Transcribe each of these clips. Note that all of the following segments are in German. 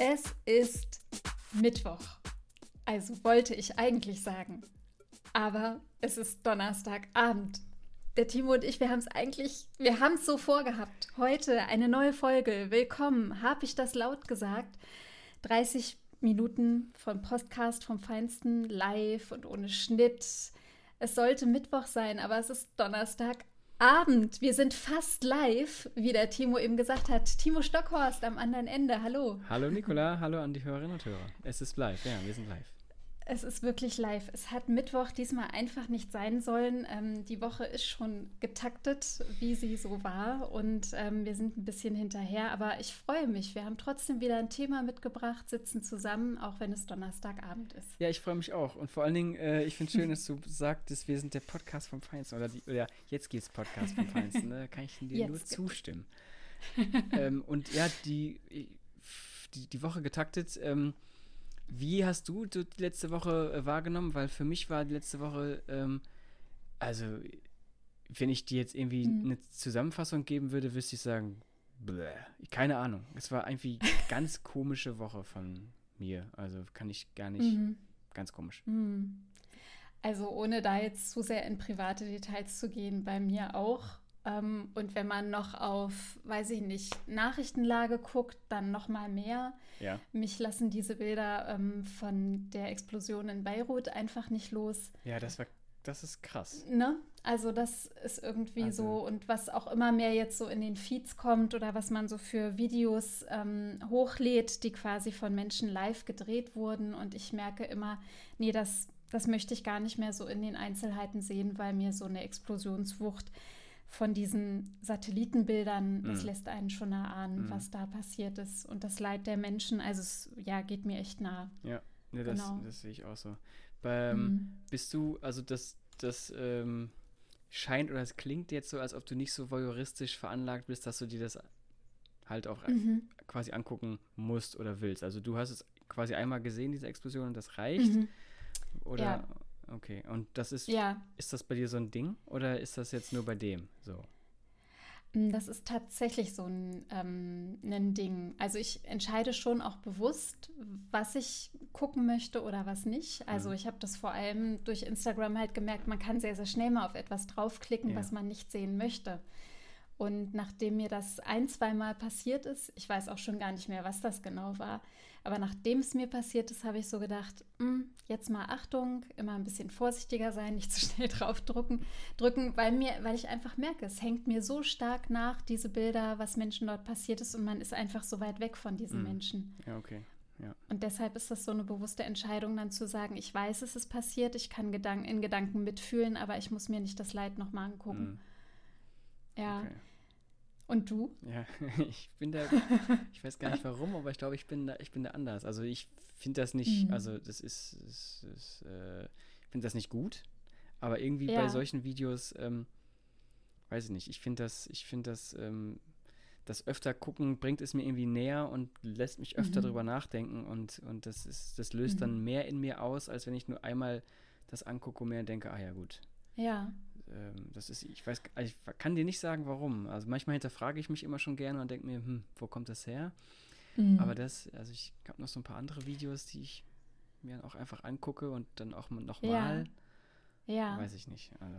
Es ist Mittwoch. Also wollte ich eigentlich sagen. Aber es ist Donnerstagabend. Der Timo und ich, wir haben es eigentlich, wir haben es so vorgehabt. Heute eine neue Folge. Willkommen. Habe ich das laut gesagt? 30 Minuten von Podcast vom Feinsten, live und ohne Schnitt. Es sollte Mittwoch sein, aber es ist Donnerstagabend. Wir sind fast live, wie der Timo eben gesagt hat. Timo Stockhorst am anderen Ende. Hallo. Hallo Nicola, hallo an die Hörerinnen und Hörer. Es ist live, ja, wir sind live. Es ist wirklich live. Es hat Mittwoch diesmal einfach nicht sein sollen. Ähm, die Woche ist schon getaktet, wie sie so war. Und ähm, wir sind ein bisschen hinterher. Aber ich freue mich. Wir haben trotzdem wieder ein Thema mitgebracht, sitzen zusammen, auch wenn es Donnerstagabend ist. Ja, ich freue mich auch. Und vor allen Dingen, äh, ich finde es schön, dass du sagtest, wir sind der Podcast vom Feinsten. Oder, die, oder jetzt es Podcast vom Feinsten. Da kann ich dir jetzt nur zustimmen. ähm, und ja, die, die, die Woche getaktet. Ähm, wie hast du die letzte Woche äh, wahrgenommen? Weil für mich war die letzte Woche, ähm, also wenn ich dir jetzt irgendwie mhm. eine Zusammenfassung geben würde, wüsste ich sagen, bleh, keine Ahnung. Es war irgendwie eine ganz komische Woche von mir. Also kann ich gar nicht, mhm. ganz komisch. Mhm. Also ohne da jetzt zu sehr in private Details zu gehen, bei mir auch. Ähm, und wenn man noch auf, weiß ich nicht, Nachrichtenlage guckt, dann noch mal mehr. Ja. Mich lassen diese Bilder ähm, von der Explosion in Beirut einfach nicht los. Ja, das war, das ist krass. Ne? Also das ist irgendwie also. so und was auch immer mehr jetzt so in den Feeds kommt oder was man so für Videos ähm, hochlädt, die quasi von Menschen live gedreht wurden und ich merke immer, nee, das, das möchte ich gar nicht mehr so in den Einzelheiten sehen, weil mir so eine Explosionswucht von diesen Satellitenbildern, das mhm. lässt einen schon erahnen, mhm. was da passiert ist und das Leid der Menschen. Also es ja, geht mir echt nah. Ja, ja das, genau. das sehe ich auch so. Beim, mhm. Bist du, also das, das ähm, scheint oder es klingt jetzt so, als ob du nicht so voyeuristisch veranlagt bist, dass du dir das halt auch mhm. quasi angucken musst oder willst. Also du hast es quasi einmal gesehen, diese Explosion, und das reicht. Mhm. Oder ja. Okay, und das ist, ja. ist das bei dir so ein Ding oder ist das jetzt nur bei dem so? Mm, das ist tatsächlich so ein, ähm, ein Ding. Also ich entscheide schon auch bewusst, was ich gucken möchte oder was nicht. Also mhm. ich habe das vor allem durch Instagram halt gemerkt, man kann sehr, sehr schnell mal auf etwas draufklicken, ja. was man nicht sehen möchte. Und nachdem mir das ein, zweimal passiert ist, ich weiß auch schon gar nicht mehr, was das genau war, aber nachdem es mir passiert ist, habe ich so gedacht, hm, jetzt mal Achtung, immer ein bisschen vorsichtiger sein, nicht zu schnell draufdrücken, drücken, weil mir, weil ich einfach merke, es hängt mir so stark nach, diese Bilder, was Menschen dort passiert ist, und man ist einfach so weit weg von diesen mhm. Menschen. Ja, okay. Ja. Und deshalb ist das so eine bewusste Entscheidung, dann zu sagen, ich weiß, es ist passiert, ich kann Gedanken, in Gedanken mitfühlen, aber ich muss mir nicht das Leid nochmal angucken. Mhm. Ja. Okay. Und du? Ja, ich bin da, ich weiß gar nicht warum, aber ich glaube, ich bin da, ich bin da anders. Also ich finde das nicht, mhm. also das ist, ist, ist äh, ich finde das nicht gut, aber irgendwie ja. bei solchen Videos, ähm, weiß ich nicht, ich finde das, ich finde das, ähm, das öfter gucken bringt es mir irgendwie näher und lässt mich öfter mhm. drüber nachdenken und, und das ist, das löst mhm. dann mehr in mir aus, als wenn ich nur einmal das angucke und mir denke, ah ja gut. Ja ähm, das ist, ich weiß, ich kann dir nicht sagen, warum. Also manchmal hinterfrage ich mich immer schon gerne und denke mir, hm, wo kommt das her? Mhm. Aber das, also ich habe noch so ein paar andere Videos, die ich mir auch einfach angucke und dann auch nochmal. Ja. ja. Weiß ich nicht. Also.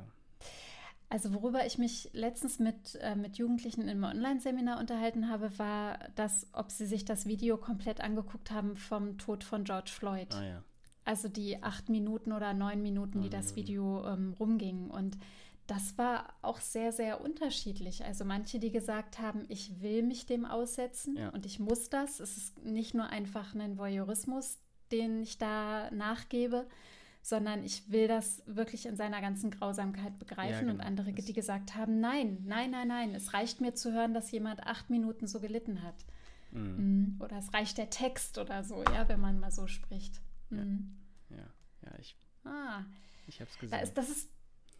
Also worüber ich mich letztens mit, äh, mit Jugendlichen im Online-Seminar unterhalten habe, war das, ob sie sich das Video komplett angeguckt haben vom Tod von George Floyd. Ah ja. Also die acht Minuten oder neun Minuten, die das Video ähm, rumging. Und das war auch sehr, sehr unterschiedlich. Also manche, die gesagt haben, ich will mich dem aussetzen ja. und ich muss das. Es ist nicht nur einfach ein Voyeurismus, den ich da nachgebe, sondern ich will das wirklich in seiner ganzen Grausamkeit begreifen. Ja, genau. Und andere, die gesagt haben, nein, nein, nein, nein, es reicht mir zu hören, dass jemand acht Minuten so gelitten hat. Mhm. Oder es reicht der Text oder so, ja, wenn man mal so spricht. Mhm. Ja. ja, ich. Ah. Ich habe es gesehen. Da ist, das ist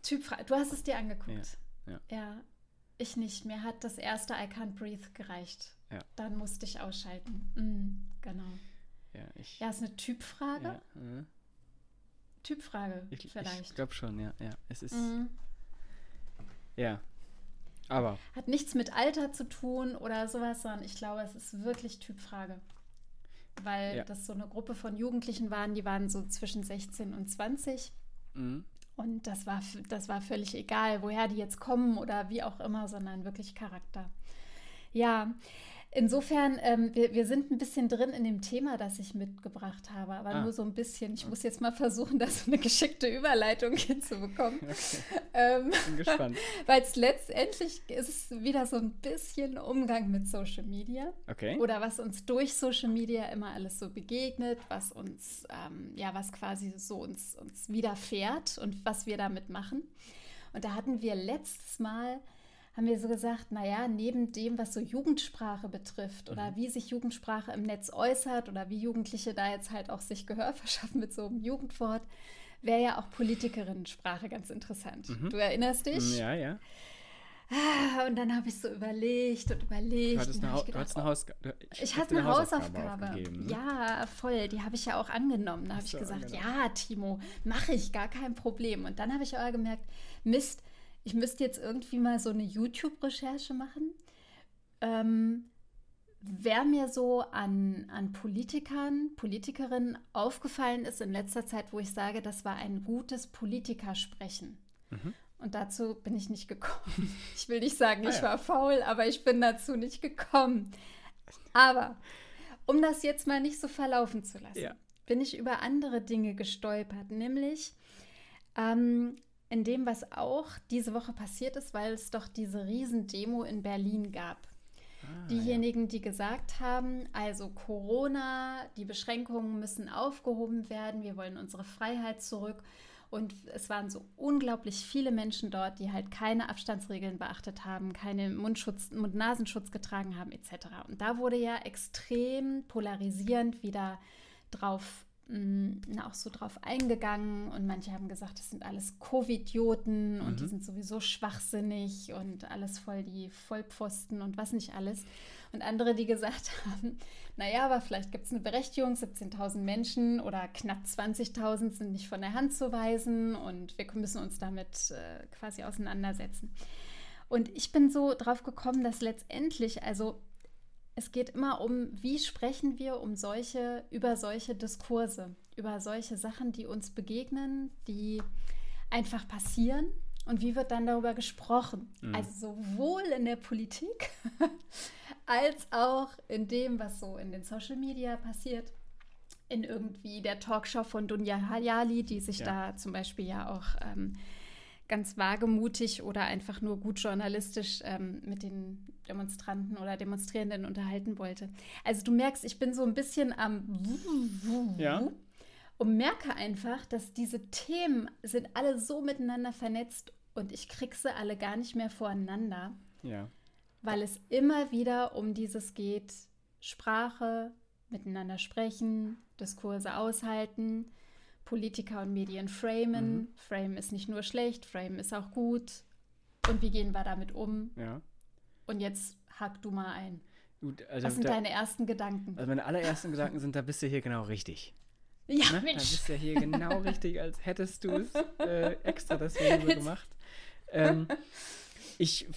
typfrei. Du hast es dir angeguckt. Ja. ja. ja. Ich nicht. Mir hat das erste I Can't Breathe gereicht. Ja. Dann musste ich ausschalten. Mhm, genau. Ja, ich. Ja, ist eine Typfrage. Ja, äh. Typfrage, ich, vielleicht. Ich glaube schon, ja. ja. Es ist. Mhm. Ja. Aber. Hat nichts mit Alter zu tun oder sowas, sondern ich glaube, es ist wirklich Typfrage. Weil ja. das so eine Gruppe von Jugendlichen waren, die waren so zwischen 16 und 20. Mhm. Und das war, das war völlig egal, woher die jetzt kommen oder wie auch immer, sondern wirklich Charakter. Ja, Insofern, ähm, wir, wir sind ein bisschen drin in dem Thema, das ich mitgebracht habe, aber ah. nur so ein bisschen. Ich muss jetzt mal versuchen, da so eine geschickte Überleitung hinzubekommen. Okay. Ähm, Bin gespannt. Weil es letztendlich ist es wieder so ein bisschen Umgang mit Social Media. Okay. Oder was uns durch Social Media immer alles so begegnet, was uns, ähm, ja, was quasi so uns, uns widerfährt und was wir damit machen. Und da hatten wir letztes Mal haben wir so gesagt, naja, neben dem, was so Jugendsprache betrifft oder mhm. wie sich Jugendsprache im Netz äußert oder wie Jugendliche da jetzt halt auch sich Gehör verschaffen mit so einem Jugendwort, wäre ja auch Politikerinnensprache ganz interessant. Mhm. Du erinnerst dich? Ja, ja. Ah, und dann habe ich so überlegt und überlegt. Du hattest eine, gedacht, du hattest eine, Haus ich ich hatte eine Hausaufgabe. Hausaufgabe. Ne? Ja, voll. Die habe ich ja auch angenommen. Da habe ich gesagt, angenommen. ja, Timo, mache ich, gar kein Problem. Und dann habe ich aber gemerkt, Mist, ich müsste jetzt irgendwie mal so eine YouTube-Recherche machen. Ähm, wer mir so an, an Politikern, Politikerinnen aufgefallen ist in letzter Zeit, wo ich sage, das war ein gutes Politikersprechen. Mhm. Und dazu bin ich nicht gekommen. Ich will nicht sagen, ah, ich ja. war faul, aber ich bin dazu nicht gekommen. Aber um das jetzt mal nicht so verlaufen zu lassen, ja. bin ich über andere Dinge gestolpert, nämlich ähm, in dem, was auch diese Woche passiert ist, weil es doch diese Riesendemo in Berlin gab. Ah, Diejenigen, ja. die gesagt haben, also Corona, die Beschränkungen müssen aufgehoben werden, wir wollen unsere Freiheit zurück. Und es waren so unglaublich viele Menschen dort, die halt keine Abstandsregeln beachtet haben, keine Mundschutz, Mund-Nasenschutz getragen haben, etc. Und da wurde ja extrem polarisierend wieder drauf mh, auch so drauf eingegangen und manche haben gesagt, das sind alles Covidioten mhm. und die mhm. sind sowieso schwachsinnig und alles voll die Vollpfosten und was nicht alles. Und andere, die gesagt haben, naja, aber vielleicht gibt es eine Berechtigung, 17.000 Menschen oder knapp 20.000 sind nicht von der Hand zu weisen und wir müssen uns damit äh, quasi auseinandersetzen. Und ich bin so drauf gekommen, dass letztendlich, also es geht immer um, wie sprechen wir um solche, über solche Diskurse, über solche Sachen, die uns begegnen, die einfach passieren und wie wird dann darüber gesprochen. Mhm. Also sowohl in der Politik als auch in dem, was so in den Social Media passiert. In irgendwie der Talkshow von Dunja Hayali, die sich ja. da zum Beispiel ja auch ähm, ganz wagemutig oder einfach nur gut journalistisch ähm, mit den Demonstranten oder Demonstrierenden unterhalten wollte. Also du merkst, ich bin so ein bisschen am ja. und merke einfach, dass diese Themen sind alle so miteinander vernetzt und ich krieg sie alle gar nicht mehr voreinander. Ja. Weil es immer wieder um dieses geht, Sprache, miteinander sprechen, Diskurse aushalten, Politiker und Medien framen. Mhm. Frame ist nicht nur schlecht, Frame ist auch gut. Und wie gehen wir damit um? Ja. Und jetzt hack du mal ein. Gut, also Was sind da, deine ersten Gedanken? Also meine allerersten Gedanken sind, da bist du hier genau richtig. Ja, ne? Mensch. Da bist du hier genau richtig, als hättest du es äh, extra deswegen so gemacht. Ähm, ich,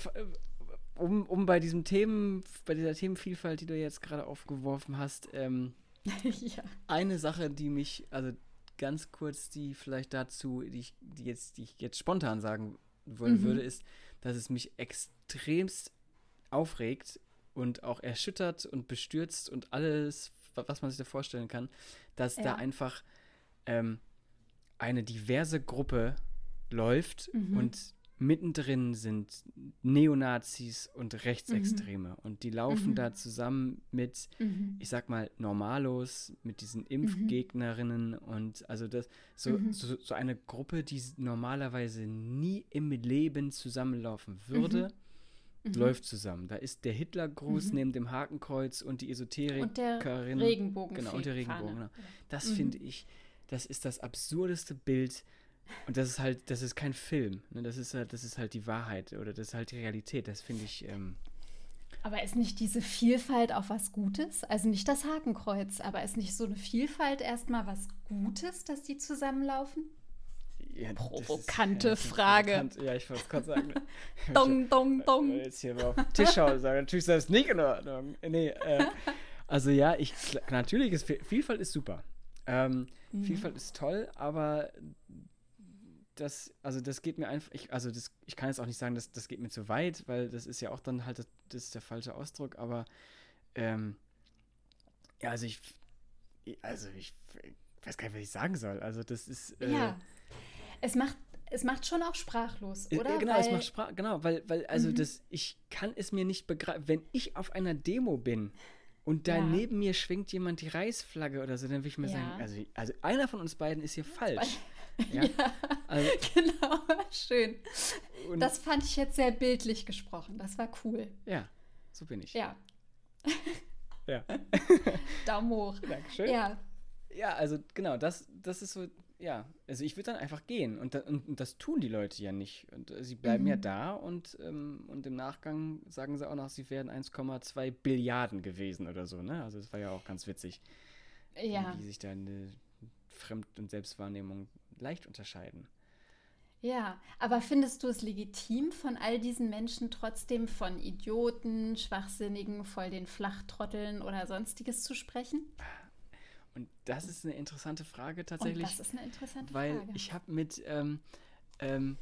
um, um bei diesem Themen, bei dieser Themenvielfalt, die du jetzt gerade aufgeworfen hast, ähm, ja. eine Sache, die mich, also ganz kurz, die vielleicht dazu, die ich, die jetzt, die ich jetzt spontan sagen wollen mhm. würde, ist, dass es mich extremst aufregt und auch erschüttert und bestürzt und alles, was man sich da vorstellen kann, dass ja. da einfach ähm, eine diverse Gruppe läuft mhm. und mittendrin sind Neonazis und Rechtsextreme. Mhm. Und die laufen mhm. da zusammen mit, mhm. ich sag mal, Normalos, mit diesen Impfgegnerinnen und also das, so, mhm. so, so, eine Gruppe, die normalerweise nie im Leben zusammenlaufen würde. Mhm. läuft zusammen. Da ist der Hitlergruß neben dem Hakenkreuz und die Esoterikerin. Und der Regenbogen. Genau, und der Regenbogen. Genau. Das finde ich, das ist das absurdeste Bild, und das ist halt, das ist kein Film. Ne? Das ist halt, das ist halt die Wahrheit oder das ist halt die Realität. Das finde ich. Ähm aber ist nicht diese Vielfalt auch was Gutes? Also nicht das Hakenkreuz, aber ist nicht so eine Vielfalt erstmal was Gutes, dass die zusammenlaufen? Ja, Provokante ist, ja, Frage. Provokant. Ja, ich wollte es gerade sagen. dong, dong, dong. Jetzt hier mal auf den Tisch schauen und sagen, natürlich ist das nicht in Ordnung. Nee, äh, Also ja, ich natürlich ist Vielfalt ist super. Ähm, mhm. Vielfalt ist toll, aber das, also das geht mir einfach, ich, also das, ich kann jetzt auch nicht sagen, dass das geht mir zu weit, weil das ist ja auch dann halt, das, das ist der falsche Ausdruck, aber ähm, ja, also ich, also ich, ich, weiß gar nicht, was ich sagen soll. Also das ist. Äh, ja. Es macht, es macht schon auch sprachlos, äh, oder? Genau, weil, es macht Sprach, genau, weil, weil, also mhm. das, ich kann es mir nicht begreifen, wenn ich auf einer Demo bin und da ja. neben mir schwingt jemand die Reichsflagge oder so, dann will ich mir ja. sagen, also, also einer von uns beiden ist hier falsch. Ja, ja also, genau, schön. das fand ich jetzt sehr bildlich gesprochen. Das war cool. Ja, so bin ich. Ja. ja. Daumen hoch. Dankeschön. Ja. Ja, also genau, das, das ist so, ja, also ich würde dann einfach gehen und, und, und, das tun die Leute ja nicht. Und äh, sie bleiben mhm. ja da und, ähm, und im Nachgang sagen sie auch noch, sie wären 1,2 Billiarden gewesen oder so, ne? Also das war ja auch ganz witzig. Ja. Wie sich da eine Fremd- und Selbstwahrnehmung leicht unterscheiden. Ja, aber findest du es legitim, von all diesen Menschen trotzdem von Idioten, Schwachsinnigen, voll den Flachtrotteln oder sonstiges zu sprechen? Und das ist eine interessante Frage tatsächlich. Und das ist eine interessante weil Frage. Weil ich habe mit, ähm, ähm,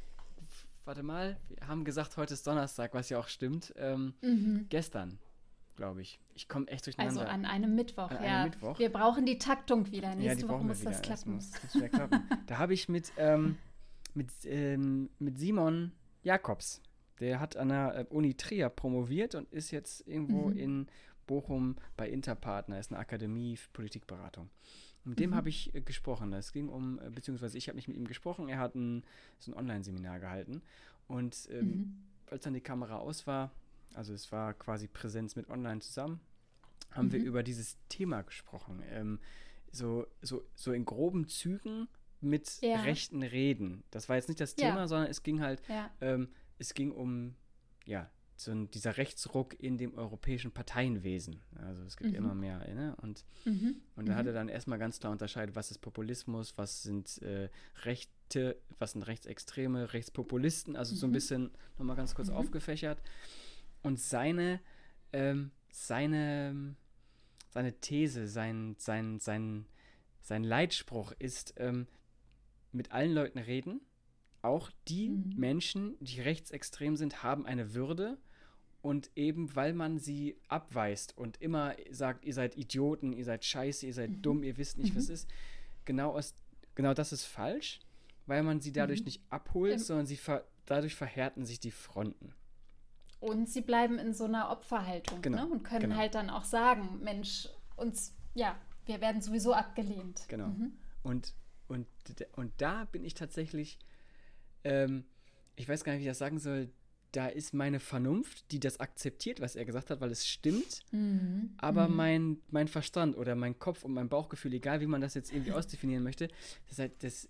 warte mal, wir haben gesagt, heute ist Donnerstag, was ja auch stimmt. Ähm, mhm. Gestern, glaube ich. Ich komme echt durcheinander. Also an einem Mittwoch, an ja. Einem Mittwoch. Wir brauchen die Taktung wieder. Nächste ja, Woche muss das klappen. Das muss, das muss klappen. da habe ich mit, ähm, mit, ähm, mit Simon Jakobs, der hat an der äh, Uni Trier promoviert und ist jetzt irgendwo mhm. in Bochum bei Interpartner, ist eine Akademie für Politikberatung. Mit dem mhm. habe ich äh, gesprochen. Es ging um, äh, beziehungsweise ich habe nicht mit ihm gesprochen, er hat ein, so ein Online-Seminar gehalten. Und ähm, mhm. als dann die Kamera aus war, also es war quasi Präsenz mit Online zusammen, haben mhm. wir über dieses Thema gesprochen. Ähm, so, so, so in groben Zügen mit ja. rechten Reden. Das war jetzt nicht das Thema, ja. sondern es ging halt, ja. ähm, es ging um, ja, so ein, dieser Rechtsruck in dem europäischen Parteienwesen. Also es gibt mhm. immer mehr. Ne? Und, mhm. und da mhm. hat er dann erstmal ganz klar unterscheidet, was ist Populismus, was sind äh, Rechte, was sind Rechtsextreme, Rechtspopulisten, also so ein mhm. bisschen nochmal ganz kurz mhm. aufgefächert. Und seine, ähm, seine, seine These, sein, sein, sein, sein Leitspruch ist, ähm, mit allen Leuten reden. Auch die mhm. Menschen, die rechtsextrem sind, haben eine Würde. Und eben weil man sie abweist und immer sagt, ihr seid Idioten, ihr seid scheiße, ihr seid mhm. dumm, ihr wisst nicht, mhm. was ist, genau, aus, genau das ist falsch, weil man sie dadurch mhm. nicht abholt, sondern sie ver, dadurch verhärten sich die Fronten. Und sie bleiben in so einer Opferhaltung genau. ne? und können genau. halt dann auch sagen, Mensch, uns, ja, wir werden sowieso abgelehnt. Genau. Mhm. Und, und, und da bin ich tatsächlich, ähm, ich weiß gar nicht, wie ich das sagen soll, da ist meine Vernunft, die das akzeptiert, was er gesagt hat, weil es stimmt. Mhm. Aber mhm. Mein, mein Verstand oder mein Kopf und mein Bauchgefühl, egal wie man das jetzt irgendwie ausdefinieren möchte, das, halt, das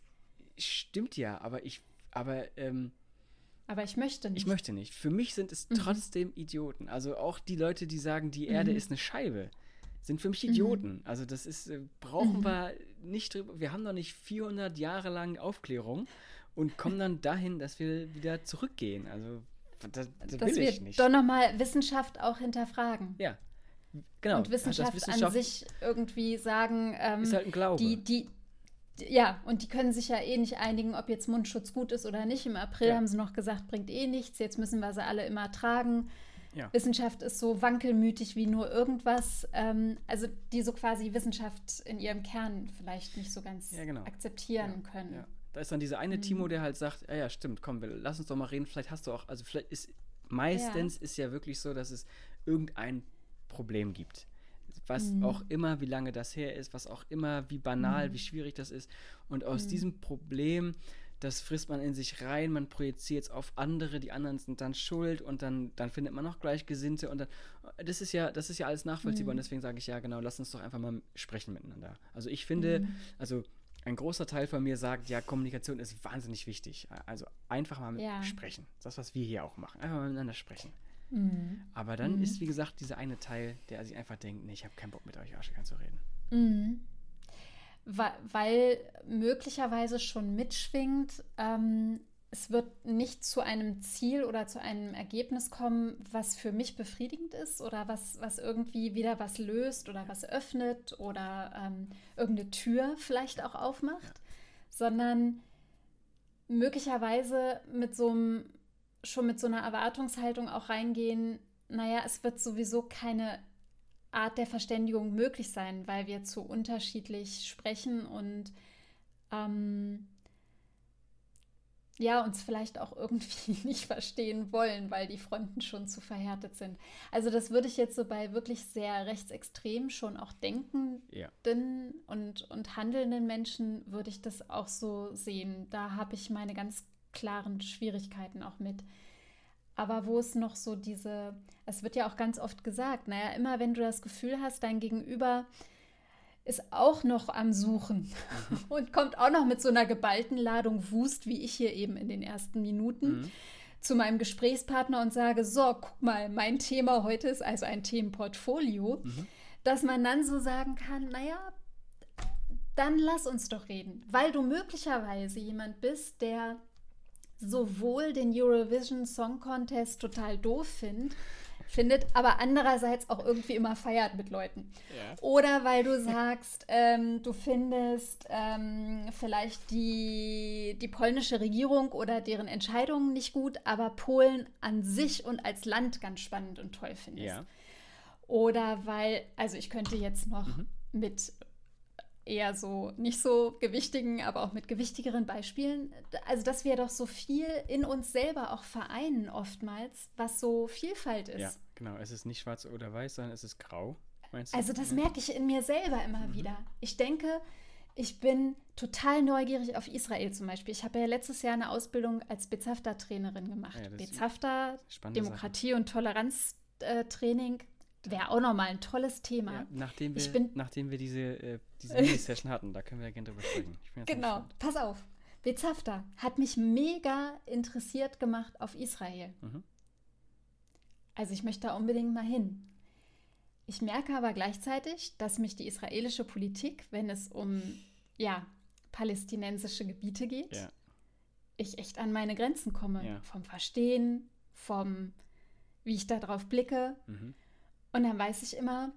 stimmt ja, aber ich, aber ähm, aber ich möchte nicht. Ich möchte nicht. Für mich sind es mhm. trotzdem Idioten. Also auch die Leute, die sagen, die Erde mhm. ist eine Scheibe, sind für mich Idioten. Mhm. Also das ist, äh, brauchen mhm. wir nicht drüber. Wir haben noch nicht 400 Jahre lang Aufklärung und kommen dann dahin, dass wir wieder zurückgehen. Also das, das dass wir nicht. doch nochmal Wissenschaft auch hinterfragen. Ja, genau. Und Wissenschaft, Wissenschaft an sich irgendwie sagen, ähm, ist halt ein Glaube. Die, die, ja, und die können sich ja eh nicht einigen, ob jetzt Mundschutz gut ist oder nicht. Im April ja. haben sie noch gesagt, bringt eh nichts. Jetzt müssen wir sie alle immer tragen. Ja. Wissenschaft ist so wankelmütig wie nur irgendwas. Ähm, also die so quasi Wissenschaft in ihrem Kern vielleicht nicht so ganz ja, genau. akzeptieren können. Da ist dann dieser eine mhm. Timo, der halt sagt, ja, ja, stimmt, komm, wir, lass uns doch mal reden. Vielleicht hast du auch, also vielleicht ist, meistens ist ja wirklich so, dass es irgendein Problem gibt was mhm. auch immer, wie lange das her ist, was auch immer, wie banal, mhm. wie schwierig das ist. Und aus mhm. diesem Problem, das frisst man in sich rein, man projiziert es auf andere, die anderen sind dann schuld und dann, dann findet man noch Gleichgesinnte und dann, das ist ja, das ist ja alles nachvollziehbar und mhm. deswegen sage ich ja, genau, lass uns doch einfach mal sprechen miteinander. Also ich finde, mhm. also ein großer Teil von mir sagt, ja, Kommunikation ist wahnsinnig wichtig. Also einfach mal ja. sprechen. Das, was wir hier auch machen. Einfach mal miteinander sprechen. Mhm. Aber dann mhm. ist, wie gesagt, dieser eine Teil, der sich einfach denkt, nee, ich habe keinen Bock mit euch Arschigern zu reden. Mhm. Weil, weil, möglicherweise schon mitschwingt, ähm, es wird nicht zu einem Ziel oder zu einem Ergebnis kommen, was für mich befriedigend ist oder was, was irgendwie wieder was löst oder was öffnet oder ähm, irgendeine Tür vielleicht auch aufmacht, sondern möglicherweise mit so einem, schon mit so einer Erwartungshaltung auch reingehen, naja, es wird sowieso keine Art der Verständigung möglich sein, weil wir zu unterschiedlich sprechen und ähm, ja, uns vielleicht auch irgendwie nicht verstehen wollen, weil die Fronten schon zu verhärtet sind. Also das würde ich jetzt so bei wirklich sehr rechtsextrem schon auch denkenden ja. und, und handelnden Menschen würde ich das auch so sehen. Da habe ich meine ganz klaren Schwierigkeiten auch mit. Aber wo es noch so diese, es wird ja auch ganz oft gesagt, naja, immer wenn du das Gefühl hast, dein Gegenüber ist auch noch am Suchen mhm. und kommt auch noch mit so einer geballten Ladung Wust, wie ich hier eben in den ersten Minuten, mhm. zu meinem Gesprächspartner und sage, so, guck mal, mein Thema heute ist also ein Themenportfolio, mhm. dass man dann so sagen kann, naja, dann lass uns doch reden, weil du möglicherweise jemand bist, der sowohl den Eurovision Song Contest total doof findet, findet, aber andererseits auch irgendwie immer feiert mit Leuten. Ja. Oder weil du sagst, ähm, du findest ähm, vielleicht die, die polnische Regierung oder deren Entscheidungen nicht gut, aber Polen an sich und als Land ganz spannend und toll findest. Ja. Oder weil, also ich könnte jetzt noch mhm. mit eher so nicht so gewichtigen, aber auch mit gewichtigeren Beispielen. Also, dass wir doch so viel in uns selber auch vereinen oftmals, was so Vielfalt ist. Ja, genau. Es ist nicht schwarz oder weiß, sondern es ist grau. Also, das merke ich in mir selber immer mhm. wieder. Ich denke, ich bin total neugierig auf Israel zum Beispiel. Ich habe ja letztes Jahr eine Ausbildung als Bezafta-Trainerin gemacht. Ja, Bezafta, Demokratie- Sache. und Toleranztraining. Wäre auch nochmal ein tolles Thema. Ja, nachdem, wir, bin, nachdem wir diese, äh, diese Mini-Session hatten, da können wir ja gerne drüber sprechen. Genau, pass auf. Bezafta hat mich mega interessiert gemacht auf Israel. Mhm. Also ich möchte da unbedingt mal hin. Ich merke aber gleichzeitig, dass mich die israelische Politik, wenn es um ja, palästinensische Gebiete geht, ja. ich echt an meine Grenzen komme. Ja. Vom Verstehen, vom, wie ich da drauf blicke. Mhm. Und dann weiß ich immer,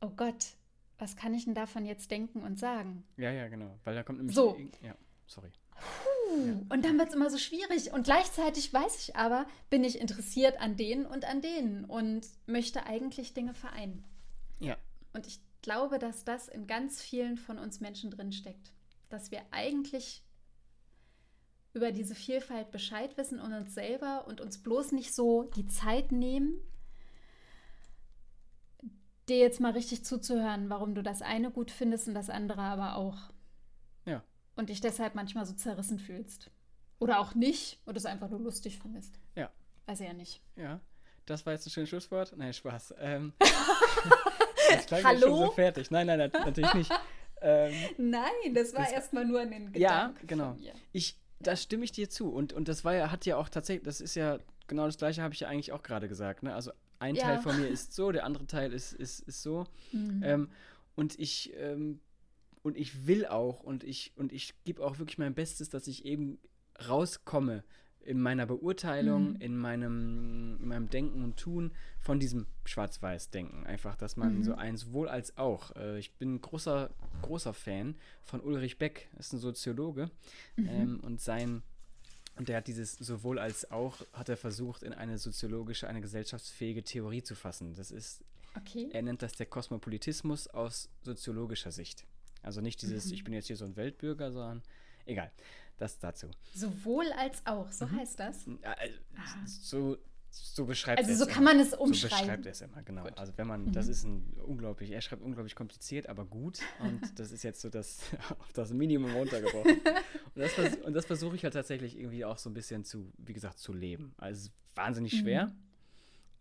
oh Gott, was kann ich denn davon jetzt denken und sagen? Ja, ja, genau. Weil da kommt nämlich. So. Ja, sorry. Puh, ja. Und dann wird es immer so schwierig. Und gleichzeitig weiß ich aber, bin ich interessiert an denen und an denen und möchte eigentlich Dinge vereinen. Ja. Und ich glaube, dass das in ganz vielen von uns Menschen drin steckt. Dass wir eigentlich über diese Vielfalt Bescheid wissen und uns selber und uns bloß nicht so die Zeit nehmen, dir jetzt mal richtig zuzuhören, warum du das eine gut findest und das andere aber auch. Ja. Und dich deshalb manchmal so zerrissen fühlst. Oder auch nicht und es einfach nur lustig findest. Ja. Weiß ja nicht. Ja. Das war jetzt ein schönes Schlusswort. Nein, Spaß. Ähm, jetzt Hallo? schon so fertig. Nein, nein, natürlich nicht. Ähm, nein, das war erstmal nur an den Gedanken Ja, genau. Ich, da stimme ich dir zu. Und, und das war ja, hat ja auch tatsächlich, das ist ja genau das gleiche, habe ich ja eigentlich auch gerade gesagt. Ne? Also ein ja. Teil von mir ist so, der andere Teil ist, ist, ist so. Mhm. Ähm, und ich ähm, und ich will auch und ich und ich gebe auch wirklich mein Bestes, dass ich eben rauskomme in meiner Beurteilung, mhm. in meinem in meinem Denken und Tun von diesem Schwarz-Weiß-Denken. Einfach, dass man mhm. so ein sowohl als auch. Äh, ich bin großer großer Fan von Ulrich Beck, ist ein Soziologe mhm. ähm, und sein und der hat dieses sowohl als auch, hat er versucht, in eine soziologische, eine gesellschaftsfähige Theorie zu fassen. Das ist, okay. er nennt das der Kosmopolitismus aus soziologischer Sicht. Also nicht dieses, mhm. ich bin jetzt hier so ein Weltbürger, sondern egal, das dazu. Sowohl als auch, so mhm. heißt das? Also, so so beschreibt Also so kann man es umschreiben. So beschreibt er es immer, genau. Gut. Also wenn man, mhm. das ist ein unglaublich, er schreibt unglaublich kompliziert, aber gut. Und das ist jetzt so das auf das Minimum runtergebrochen. und, das, und das versuche ich halt tatsächlich irgendwie auch so ein bisschen zu, wie gesagt, zu leben. Also wahnsinnig schwer. Mhm.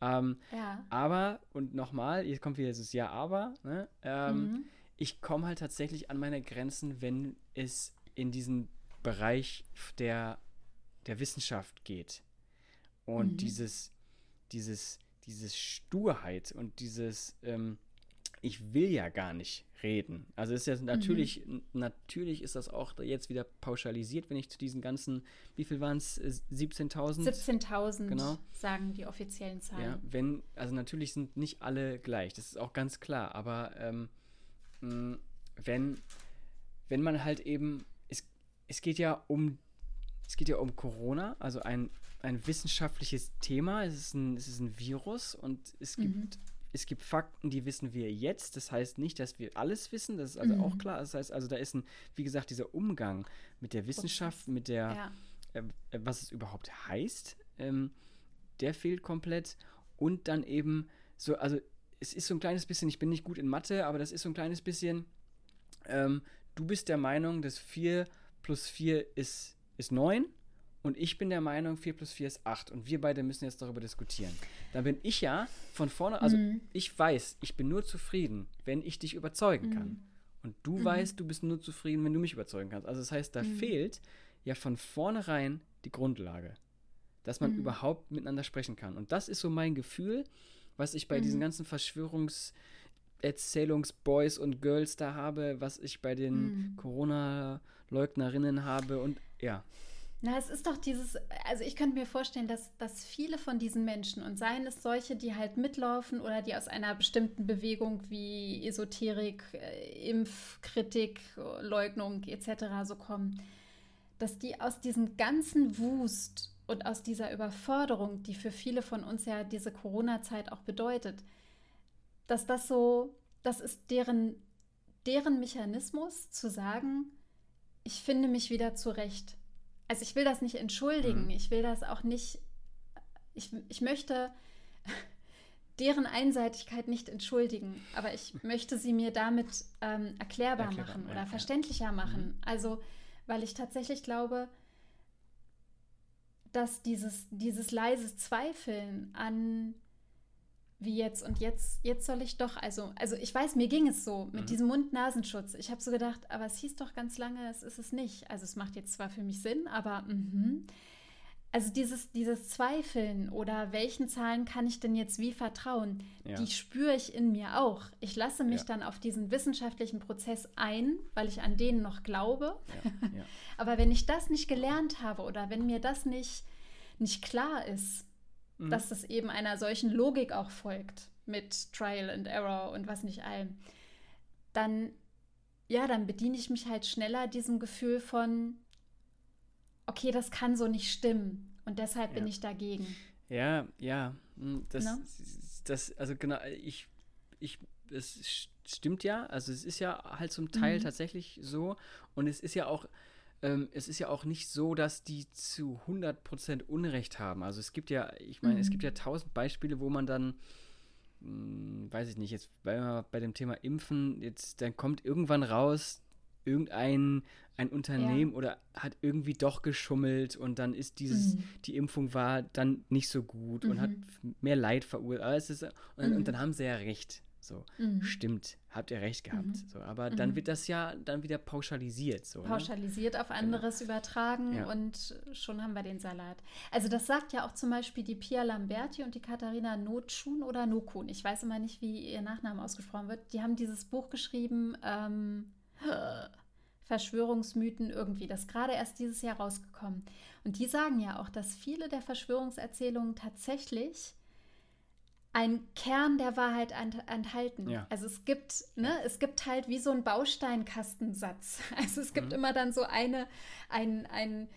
Ähm, ja. Aber, und nochmal, jetzt kommt wieder dieses Ja, aber, ne? ähm, mhm. ich komme halt tatsächlich an meine Grenzen, wenn es in diesen Bereich der, der Wissenschaft geht. Und mhm. dieses, dieses, dieses Sturheit und dieses, ähm, ich will ja gar nicht reden. Also ist ja natürlich, mhm. natürlich ist das auch jetzt wieder pauschalisiert, wenn ich zu diesen ganzen, wie viel waren es? 17.000? 17.000 genau. sagen die offiziellen Zahlen. Ja, wenn, also natürlich sind nicht alle gleich, das ist auch ganz klar, aber ähm, wenn, wenn man halt eben, es, es geht ja um, es geht ja um Corona, also ein, ein wissenschaftliches Thema, es ist ein, es ist ein Virus und es gibt mhm es gibt Fakten, die wissen wir jetzt. Das heißt nicht, dass wir alles wissen. Das ist also mhm. auch klar. Das heißt also, da ist ein, wie gesagt, dieser Umgang mit der Wissenschaft, mit der, ja. äh, was es überhaupt heißt, ähm, der fehlt komplett. Und dann eben so, also es ist so ein kleines bisschen, ich bin nicht gut in Mathe, aber das ist so ein kleines bisschen, ähm, du bist der Meinung, dass 4 plus 4 ist, ist 9 und ich bin der Meinung, 4 plus 4 ist 8 und wir beide müssen jetzt darüber diskutieren. Dann bin ich ja von vorne, also mhm. ich weiß, ich bin nur zufrieden, wenn ich dich überzeugen kann. Mhm. Und du mhm. weißt, du bist nur zufrieden, wenn du mich überzeugen kannst. Also das heißt, da mhm. fehlt ja von vornherein die Grundlage, dass man mhm. überhaupt miteinander sprechen kann. Und das ist so mein Gefühl, was ich bei diesen mhm. ganzen Verschwörungserzählungsboys und Girls da habe, was ich bei den Corona-Leugnerinnen habe und ja. Na, es ist doch dieses, also ich könnte mir vorstellen, dass, dass viele von diesen Menschen, und seien es solche, die halt mitlaufen oder die aus einer bestimmten Bewegung wie Esoterik, äh, Impfkritik, Leugnung etc. so kommen, dass die aus diesem ganzen Wust und aus dieser Überforderung, die für viele von uns ja diese Corona-Zeit auch bedeutet, dass das so, das ist deren, deren Mechanismus zu sagen, ich finde mich wieder zurecht also ich will das nicht entschuldigen, mhm. ich will das auch nicht, ich, ich möchte deren Einseitigkeit nicht entschuldigen, aber ich möchte sie mir damit ähm, erklärbar, erklärbar, machen oder ja, verständlicher ja. machen. Mhm. Also, weil ich tatsächlich glaube, dass dieses, dieses leise Zweifeln an wie jetzt und jetzt, jetzt soll ich doch, also, also ich weiß, mir ging es so mit mhm. diesem Mund-Nasenschutz. Ich habe so gedacht, aber es hieß doch ganz lange, es ist es nicht. Also es macht jetzt zwar für mich Sinn, aber mh. also dieses, dieses Zweifeln oder welchen Zahlen kann ich denn jetzt wie vertrauen, ja. die spüre ich in mir auch. Ich lasse mich ja. dann auf diesen wissenschaftlichen Prozess ein, weil ich an denen noch glaube. Ja. aber wenn ich das nicht gelernt habe oder wenn mir das nicht, nicht klar ist, mhm. dass es eben einer solchen Logik auch folgt mit Trial and Error und was nicht allem, dann ja, dann bediene ich mich halt schneller diesem Gefühl von, okay, das kann so nicht stimmen und deshalb ja. bin ich dagegen. Ja, ja, hm, das, no? das also genau, ich, ich, es stimmt ja, also es ist ja halt zum Teil mhm. tatsächlich so und es ist ja auch, ähm, es ist ja auch nicht so, dass die zu 100% Unrecht haben. Also es gibt ja, ich meine, mhm. es gibt ja tausend Beispiele, wo man dann, mh, hm, weiß ich nicht, jetzt bei, bei dem Thema Impfen, jetzt dann kommt irgendwann raus, irgendein ein Unternehmen ja. oder hat irgendwie doch geschummelt und dann ist dieses, mhm. die Impfung war dann nicht so gut mhm. und hat mhm. mehr Leid verursacht. Und, mhm. und, dann haben sie ja recht. So, mhm. stimmt, habt ihr recht gehabt. Mhm. So, aber mhm. dann wird das ja dann wieder pauschalisiert. So, ne? pauschalisiert ne? auf genau. anderes genau. übertragen ja. und schon haben wir den Salat. Also das sagt ja auch zum Beispiel die Pia Lamberti und die Katharina Notschun oder Nokun. Ich weiß immer nicht, wie ihr Nachname ausgesprochen wird. Die haben dieses Buch geschrieben, ähm, Verschwörungsmythen irgendwie. Das ist gerade erst dieses Jahr rausgekommen. Und die sagen ja auch, dass viele der Verschwörungserzählungen tatsächlich ein Kern der Wahrheit enthalten. Ja. Also es gibt, ne, es gibt halt wie so ein Bausteinkastensatz. Also es gibt mhm. immer dann so eine, ein, ein,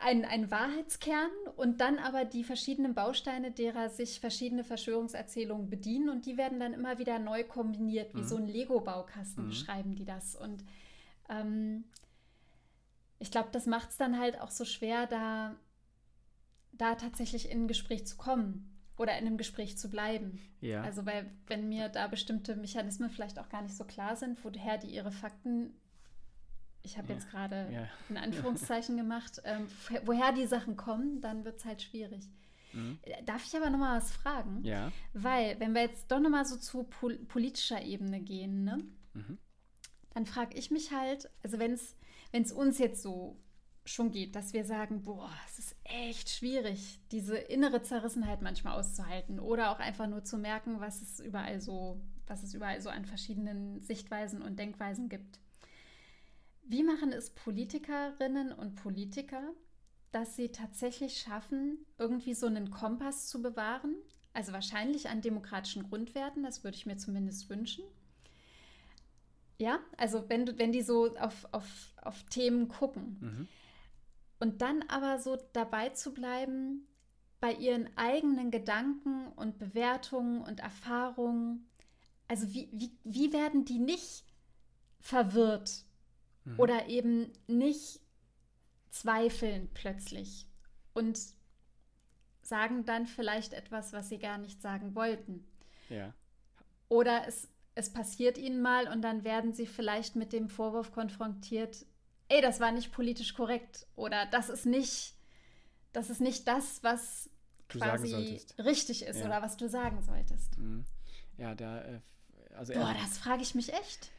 ein, ein Wahrheitskern und dann aber die verschiedenen Bausteine, derer sich verschiedene Verschwörungserzählungen bedienen und die werden dann immer wieder neu kombiniert, wie mhm. so ein Lego-Baukasten mhm. beschreiben die das. Und ähm, ich glaube, das macht es dann halt auch so schwer, da, da tatsächlich in ein Gespräch zu kommen oder in einem Gespräch zu bleiben. Ja. Also, weil, wenn mir da bestimmte Mechanismen vielleicht auch gar nicht so klar sind, woher die ihre Fakten, ich habe ja. jetzt gerade ja. in Anführungszeichen gemacht, ähm, woher die Sachen kommen, dann wird es halt schwierig. Mhm. Darf ich aber nochmal was fragen? Ja. Weil, wenn wir jetzt doch nochmal so zu pol politischer Ebene gehen, ne? Mhm. Dann frage ich mich halt, also wenn es uns jetzt so schon geht, dass wir sagen, boah, es ist echt schwierig, diese innere Zerrissenheit manchmal auszuhalten oder auch einfach nur zu merken, was es überall so was es überall so an verschiedenen Sichtweisen und Denkweisen gibt. Wie machen es Politikerinnen und Politiker, dass sie tatsächlich schaffen, irgendwie so einen Kompass zu bewahren? Also wahrscheinlich an demokratischen Grundwerten, das würde ich mir zumindest wünschen. Ja, also wenn, wenn die so auf, auf, auf Themen gucken. Mhm. Und dann aber so dabei zu bleiben, bei ihren eigenen Gedanken und Bewertungen und Erfahrungen. Also wie, wie, wie werden die nicht verwirrt mhm. oder eben nicht zweifeln plötzlich und sagen dann vielleicht etwas, was sie gar nicht sagen wollten. Ja. Oder es, es passiert ihnen mal und dann werden sie vielleicht mit dem Vorwurf konfrontiert, ey, das war nicht politisch korrekt oder das ist nicht, das ist nicht das, was du quasi richtig ist ja. oder was du sagen solltest. Mhm. Ja, da, äh, also Boah, das frage ich mich echt.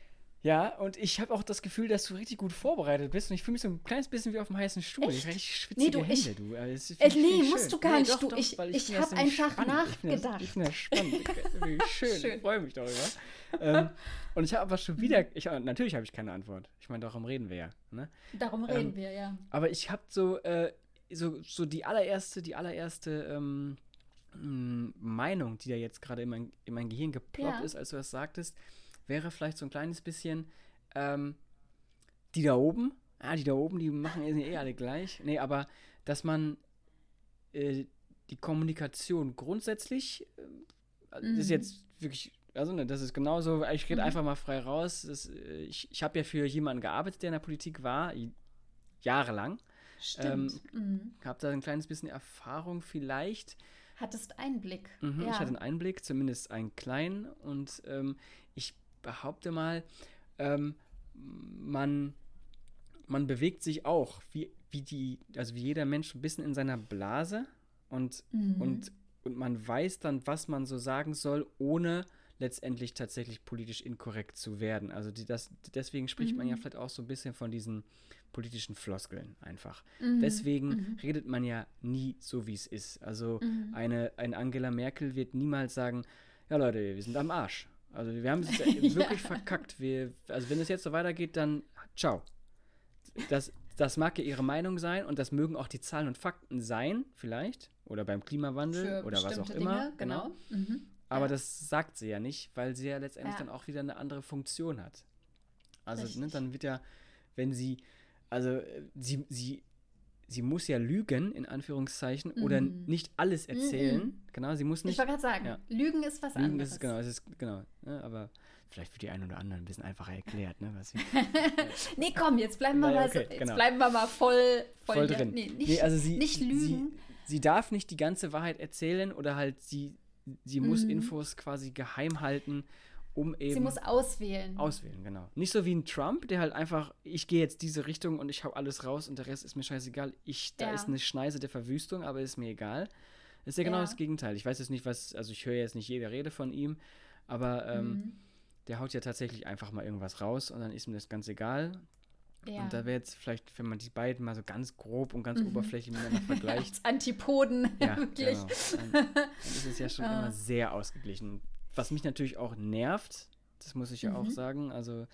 Ja, und ich habe auch das Gefühl, dass du richtig gut vorbereitet bist. Und ich fühle mich so ein kleines bisschen wie auf dem heißen Stuhl. Echt? Ich richtig schwitzige nee, du, Hände, ich, du. Also, äh, nee, musst du gar nee, nicht. Doch, du, doch, ich ich, ich habe einfach spannend. nachgedacht. Ich finde das, find das spannend. schön. schön. Ich freue mich darüber. ähm, und ich habe aber schon wieder. Ich, natürlich habe ich keine Antwort. Ich meine, darum reden wir ja. Ne? Darum reden ähm, wir, ja. Aber ich habe so, äh, so, so die allererste, die allererste. Ähm, Meinung, die da jetzt gerade in mein, in mein Gehirn geploppt ja. ist, als du das sagtest, wäre vielleicht so ein kleines bisschen, ähm, die da oben, ja, die da oben, die machen eh alle gleich. Nee, aber dass man äh, die Kommunikation grundsätzlich, äh, mhm. ist jetzt wirklich, also ne, das ist genauso, ich rede mhm. einfach mal frei raus. Das, äh, ich ich habe ja für jemanden gearbeitet, der in der Politik war, jahrelang. Stimmt. Ähm, mhm. Habe da ein kleines bisschen Erfahrung vielleicht. Hattest Einblick. Mhm, ja. Ich hatte einen Einblick, zumindest einen kleinen. Und ähm, behaupte mal, ähm, man, man bewegt sich auch, wie, wie die, also wie jeder Mensch ein bisschen in seiner Blase und, mhm. und, und man weiß dann, was man so sagen soll, ohne letztendlich tatsächlich politisch inkorrekt zu werden. Also die, das, deswegen spricht mhm. man ja mhm. vielleicht auch so ein bisschen von diesen politischen Floskeln einfach. Mhm. Deswegen mhm. redet man ja nie so, wie es ist. Also mhm. eine, eine Angela Merkel wird niemals sagen, ja Leute, wir sind am Arsch. Also wir haben es ja. wirklich verkackt. Wir, also wenn es jetzt so weitergeht, dann ciao. Das, das mag ja ihre Meinung sein und das mögen auch die Zahlen und Fakten sein, vielleicht. Oder beim Klimawandel Für oder was auch immer. Dinge, genau. genau. Mhm. Aber ja. das sagt sie ja nicht, weil sie ja letztendlich ja. dann auch wieder eine andere Funktion hat. Also ne, dann wird ja, wenn sie, also sie, sie sie muss ja lügen, in Anführungszeichen, mm. oder mhm. nicht alles erzählen. Mm -mm. Genau, sie muss nicht. Ich wollte gerade sagen, ja. Lügen ist was lügen anderes. Ist, genau, es ist, genau. Ne, aber vielleicht für die einen oder anderen ein bisschen einfacher erklärt, ne? Was nee, komm, jetzt bleiben wir, naja, mal, okay, so, jetzt genau. bleiben wir mal voll, voll, voll drin. Nee, nicht, nee, also sie, nicht lügen. Sie, sie, darf nicht die ganze Wahrheit erzählen oder halt sie, sie muss mhm. Infos quasi geheim halten um eben. Sie muss auswählen. Auswählen, genau. Nicht so wie ein Trump, der halt einfach, ich gehe jetzt diese Richtung und ich hau alles raus und der Rest ist mir scheißegal. Ich, da ja. ist eine Schneise der Verwüstung, aber ist mir egal. ist ja genau ja. das Gegenteil. Ich weiß jetzt nicht, was, also ich höre jetzt nicht jede Rede von ihm, aber ähm, mhm. der haut ja tatsächlich einfach mal irgendwas raus und dann ist mir das ganz egal. Ja. Und da wäre jetzt vielleicht, wenn man die beiden mal so ganz grob und ganz mhm. oberflächlich miteinander vergleicht. Als Antipoden, ja, wirklich. Genau. Dann, dann ist es ja schon immer sehr ausgeglichen. Was mich natürlich auch nervt, das muss ich ja mhm. auch sagen, also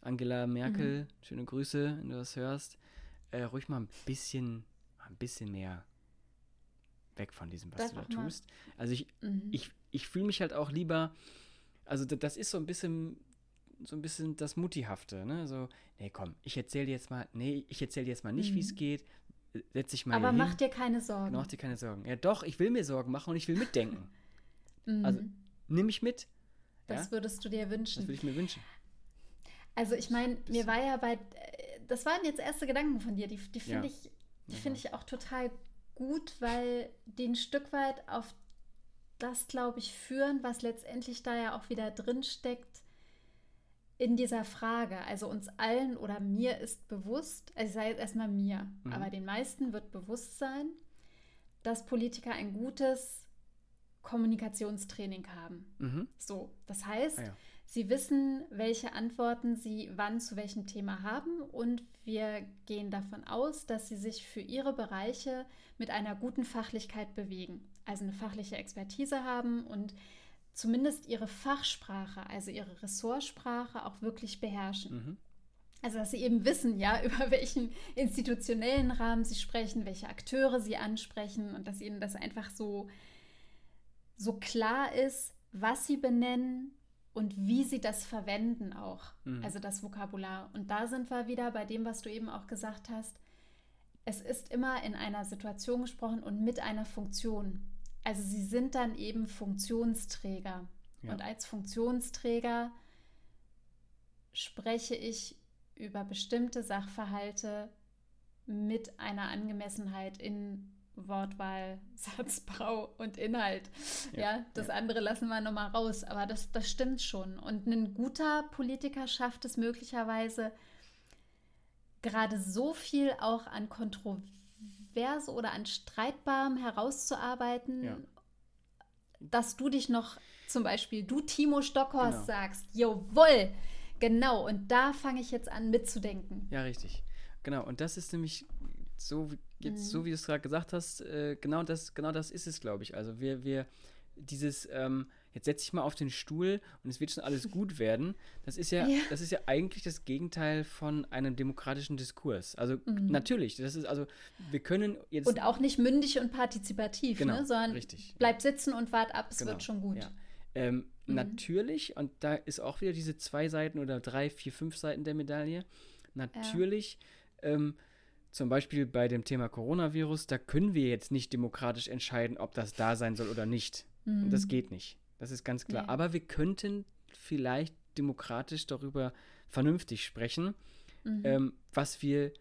Angela Merkel, mhm. schöne Grüße, wenn du das hörst, äh, ruhig mal ein bisschen, ein bisschen mehr weg von diesem, was das du da tust. Also ich, mhm. ich, ich fühle mich halt auch lieber, also das ist so ein bisschen, so ein bisschen das Muttihafte, ne? So, nee, komm, ich erzähle dir jetzt mal, nee, ich erzähle dir jetzt mal nicht, wie es mhm. geht, setz dich mal Aber mach dir keine Sorgen. Mach dir keine Sorgen. Ja, doch, ich will mir Sorgen machen und ich will mitdenken. Also nimm mich mit. Das ja? würdest du dir wünschen. Das würde ich mir wünschen. Also ich meine, mir war ja bei, das waren jetzt erste Gedanken von dir, die, die finde ja. ich, die finde ich auch total gut, weil die ein Stück weit auf das, glaube ich, führen, was letztendlich da ja auch wieder drin steckt in dieser Frage. Also uns allen oder mir ist bewusst, also sei jetzt erstmal mir, mhm. aber den meisten wird bewusst sein, dass Politiker ein gutes Kommunikationstraining haben. Mhm. So, das heißt, ah, ja. sie wissen, welche Antworten sie wann zu welchem Thema haben und wir gehen davon aus, dass sie sich für ihre Bereiche mit einer guten Fachlichkeit bewegen, also eine fachliche Expertise haben und zumindest ihre Fachsprache, also ihre Ressortsprache auch wirklich beherrschen. Mhm. Also dass sie eben wissen, ja, über welchen institutionellen Rahmen sie sprechen, welche Akteure sie ansprechen und dass ihnen das einfach so, so klar ist, was sie benennen und wie sie das verwenden auch. Mhm. Also das Vokabular. Und da sind wir wieder bei dem, was du eben auch gesagt hast. Es ist immer in einer Situation gesprochen und mit einer Funktion. Also sie sind dann eben Funktionsträger. Ja. Und als Funktionsträger spreche ich über bestimmte Sachverhalte mit einer Angemessenheit in Wortwahl, Satzbau und Inhalt. Ja, ja das ja. andere lassen wir nochmal raus, aber das, das stimmt schon. Und ein guter Politiker schafft es möglicherweise, gerade so viel auch an Kontroverse oder an Streitbarem herauszuarbeiten, ja. dass du dich noch zum Beispiel, du Timo Stockhorst genau. sagst, jawohl, genau, und da fange ich jetzt an mitzudenken. Ja, richtig. Genau, und das ist nämlich so, jetzt, mhm. so wie du es gerade gesagt hast, äh, genau, das, genau das ist es, glaube ich. Also wir, wir, dieses, ähm, jetzt setze ich mal auf den Stuhl und es wird schon alles gut werden, das ist ja, ja. das ist ja eigentlich das Gegenteil von einem demokratischen Diskurs. Also mhm. natürlich, das ist, also wir können jetzt. Und auch nicht mündig und partizipativ, genau, ne? sondern richtig. bleib sitzen und wart ab, es genau, wird schon gut. Ja. Ähm, mhm. Natürlich, und da ist auch wieder diese zwei Seiten oder drei, vier, fünf Seiten der Medaille. Natürlich ja. ähm, zum Beispiel bei dem Thema Coronavirus, da können wir jetzt nicht demokratisch entscheiden, ob das da sein soll oder nicht. Mhm. Und das geht nicht. Das ist ganz klar. Nee. Aber wir könnten vielleicht demokratisch darüber vernünftig sprechen, mhm. ähm, was wir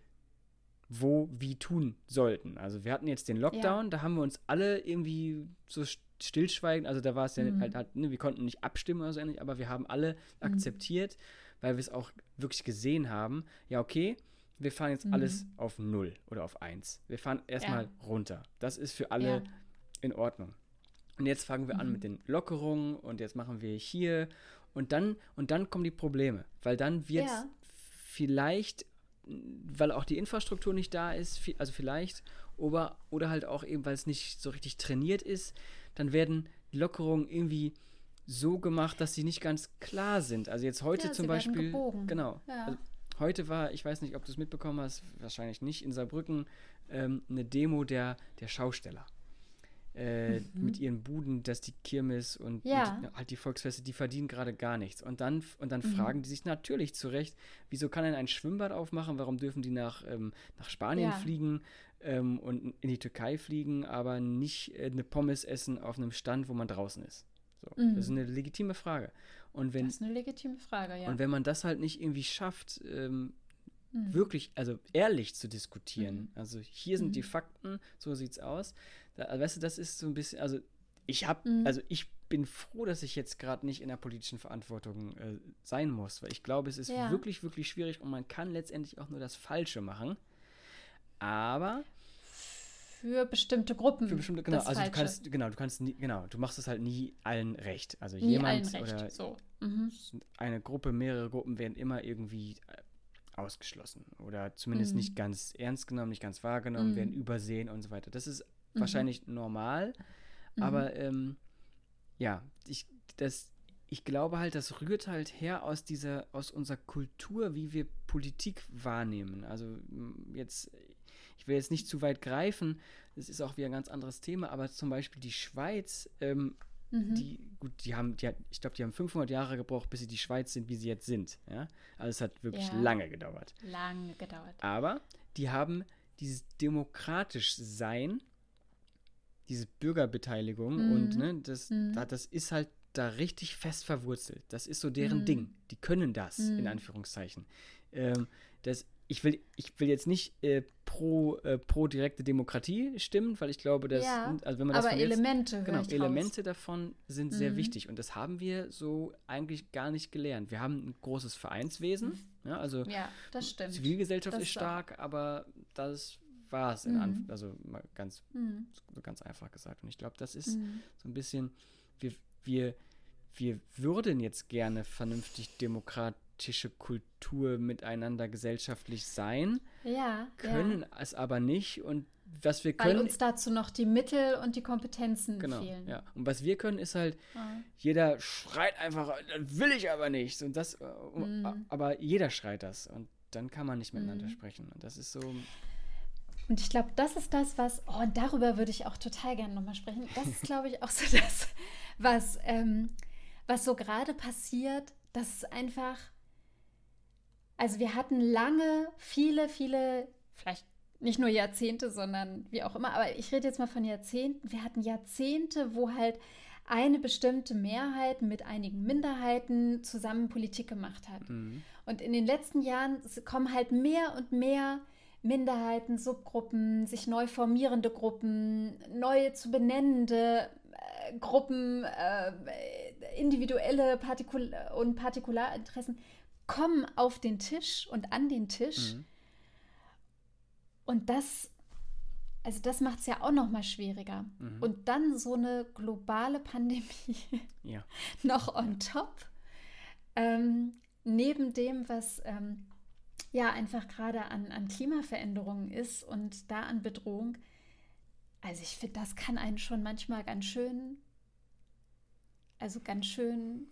wo wie tun sollten. Also wir hatten jetzt den Lockdown, ja. da haben wir uns alle irgendwie so stillschweigend, also da war es ja mhm. halt, halt ne, wir konnten nicht abstimmen oder so ähnlich, aber wir haben alle mhm. akzeptiert, weil wir es auch wirklich gesehen haben, ja okay, wir fahren jetzt mhm. alles auf null oder auf eins. Wir fahren erstmal ja. runter. Das ist für alle ja. in Ordnung. Und jetzt fangen wir mhm. an mit den Lockerungen und jetzt machen wir hier und dann und dann kommen die Probleme, weil dann wird ja. vielleicht, weil auch die Infrastruktur nicht da ist, also vielleicht oder, oder halt auch eben, weil es nicht so richtig trainiert ist, dann werden Lockerungen irgendwie so gemacht, dass sie nicht ganz klar sind. Also jetzt heute ja, zum Beispiel, genau. Ja. Also Heute war, ich weiß nicht, ob du es mitbekommen hast, wahrscheinlich nicht, in Saarbrücken ähm, eine Demo der, der Schausteller. Äh, mhm. Mit ihren Buden, dass die Kirmes und, ja. und, halt die Volksfeste, die verdienen gerade gar nichts. Und dann, und dann mhm. fragen die sich natürlich zu Recht, wieso kann denn ein Schwimmbad aufmachen? Warum dürfen die nach, ähm, nach Spanien ja. fliegen ähm, und in die Türkei fliegen, aber nicht äh, eine Pommes essen auf einem Stand, wo man draußen ist? So, mhm. Das ist eine legitime Frage. Und wenn, das ist eine legitime Frage, ja. Und wenn man das halt nicht irgendwie schafft, ähm, mhm. wirklich, also ehrlich zu diskutieren, mhm. also hier sind mhm. die Fakten, so sieht's aus. Da, also, weißt du, das ist so ein bisschen, also ich habe, mhm. also ich bin froh, dass ich jetzt gerade nicht in der politischen Verantwortung äh, sein muss, weil ich glaube, es ist ja. wirklich, wirklich schwierig und man kann letztendlich auch nur das Falsche machen. Aber für bestimmte Gruppen. Für bestimmte, genau, also du kannst, genau, du kannst nie, genau, du machst es halt nie allen recht. Also nie jemand recht, oder so. mhm. eine Gruppe, mehrere Gruppen werden immer irgendwie äh, ausgeschlossen oder zumindest mhm. nicht ganz ernst genommen, nicht ganz wahrgenommen, mhm. werden übersehen und so weiter. Das ist mhm. wahrscheinlich normal, mhm. aber ähm, ja, ich, das, ich glaube halt, das rührt halt her aus dieser, aus unserer Kultur, wie wir Politik wahrnehmen. Also jetzt, ich will jetzt nicht zu weit greifen, das ist auch wieder ein ganz anderes Thema, aber zum Beispiel die Schweiz, ähm, mhm. die, gut, die haben, die hat, ich glaube, die haben 500 Jahre gebraucht, bis sie die Schweiz sind, wie sie jetzt sind. Ja? Also es hat wirklich ja. lange gedauert. Lange gedauert. Aber die haben dieses demokratisch Sein, diese Bürgerbeteiligung mhm. und ne, das, mhm. das ist halt da richtig fest verwurzelt. Das ist so deren mhm. Ding. Die können das, in mhm. Anführungszeichen. Ähm, das ich will, ich will jetzt nicht äh, pro, äh, pro direkte Demokratie stimmen, weil ich glaube, dass, ja, also wenn man das aber Elemente, jetzt, genau, Elemente davon sind mhm. sehr wichtig und das haben wir so eigentlich gar nicht gelernt. Wir haben ein großes Vereinswesen, mhm. ja, also ja, das stimmt. Zivilgesellschaft das ist stark, auch. aber das war es, mhm. also ganz, mhm. so ganz einfach gesagt. Und ich glaube, das ist mhm. so ein bisschen, wir, wir, wir würden jetzt gerne vernünftig demokratisch politische Kultur miteinander gesellschaftlich sein, ja, können ja. es aber nicht und was wir können. Weil uns dazu noch die Mittel und die Kompetenzen genau, fehlen. Ja. Und was wir können, ist halt, ah. jeder schreit einfach, das will ich aber nicht. Und das, mm. aber jeder schreit das. Und dann kann man nicht miteinander mm. sprechen. Und das ist so. Und ich glaube, das ist das, was, oh, und darüber würde ich auch total gerne nochmal sprechen. Das ist, glaube ich, auch so das, was, ähm, was so gerade passiert, dass es einfach, also wir hatten lange, viele, viele, vielleicht nicht nur Jahrzehnte, sondern wie auch immer, aber ich rede jetzt mal von Jahrzehnten. Wir hatten Jahrzehnte, wo halt eine bestimmte Mehrheit mit einigen Minderheiten zusammen Politik gemacht hat. Mhm. Und in den letzten Jahren kommen halt mehr und mehr Minderheiten, Subgruppen, sich neu formierende Gruppen, neue zu benennende äh, Gruppen, äh, individuelle Partikul und Partikularinteressen kommen auf den Tisch und an den Tisch. Mhm. Und das, also das macht es ja auch noch mal schwieriger. Mhm. Und dann so eine globale Pandemie ja. noch on top. Ähm, neben dem, was ähm, ja einfach gerade an, an Klimaveränderungen ist und da an Bedrohung. Also ich finde, das kann einen schon manchmal ganz schön, also ganz schön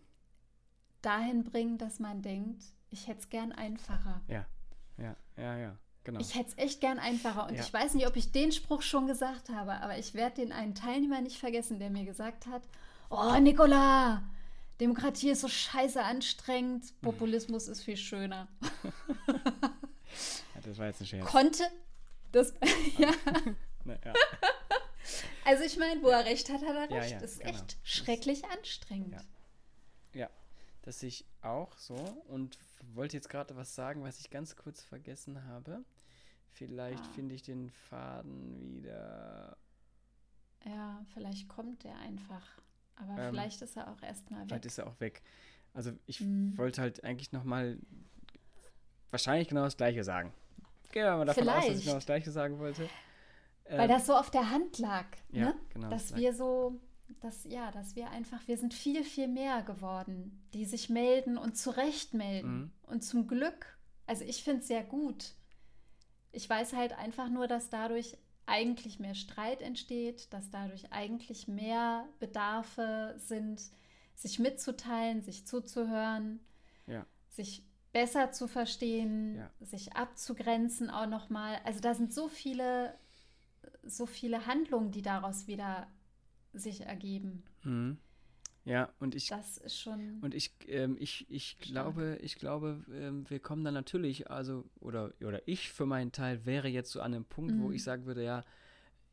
dahin bringen, dass man denkt, ich hätte es gern einfacher. Ja, ja, ja, ja. Genau. Ich hätte es echt gern einfacher. Und ja. ich weiß nicht, ob ich den Spruch schon gesagt habe, aber ich werde den einen Teilnehmer nicht vergessen, der mir gesagt hat: Oh, Nicola, Demokratie ist so scheiße anstrengend, mhm. Populismus ist viel schöner. ja, das war jetzt ein Scherz. Konnte das, ja. Na, ja. Also ich meine, wo er recht hat, hat er recht. Ja, das ist genau. echt schrecklich anstrengend. Ja. ja, das sehe ich auch so und wollte jetzt gerade was sagen, was ich ganz kurz vergessen habe. Vielleicht ah. finde ich den Faden wieder. Ja, vielleicht kommt der einfach. Aber ähm, vielleicht ist er auch erstmal weg. Vielleicht ist er auch weg. Also ich mhm. wollte halt eigentlich nochmal wahrscheinlich genau das Gleiche sagen. Gehen wir mal davon vielleicht. aus, dass ich genau das Gleiche sagen wollte. Weil ähm, das so auf der Hand lag, ja, ne? Genau, dass wir so, dass, ja, dass wir einfach, wir sind viel, viel mehr geworden, die sich melden und zu Recht melden. Mhm. Und zum Glück, also ich finde es sehr gut. Ich weiß halt einfach nur, dass dadurch eigentlich mehr Streit entsteht, dass dadurch eigentlich mehr Bedarfe sind, sich mitzuteilen, sich zuzuhören, ja. sich besser zu verstehen, ja. sich abzugrenzen auch nochmal. Also da sind so viele, so viele Handlungen, die daraus wieder sich ergeben. Mhm. Ja, und ich. Das ist schon. Und ich, ähm, ich, ich glaube, ich glaube, ähm, wir kommen dann natürlich, also, oder, oder ich für meinen Teil wäre jetzt so an einem Punkt, mhm. wo ich sagen würde, ja,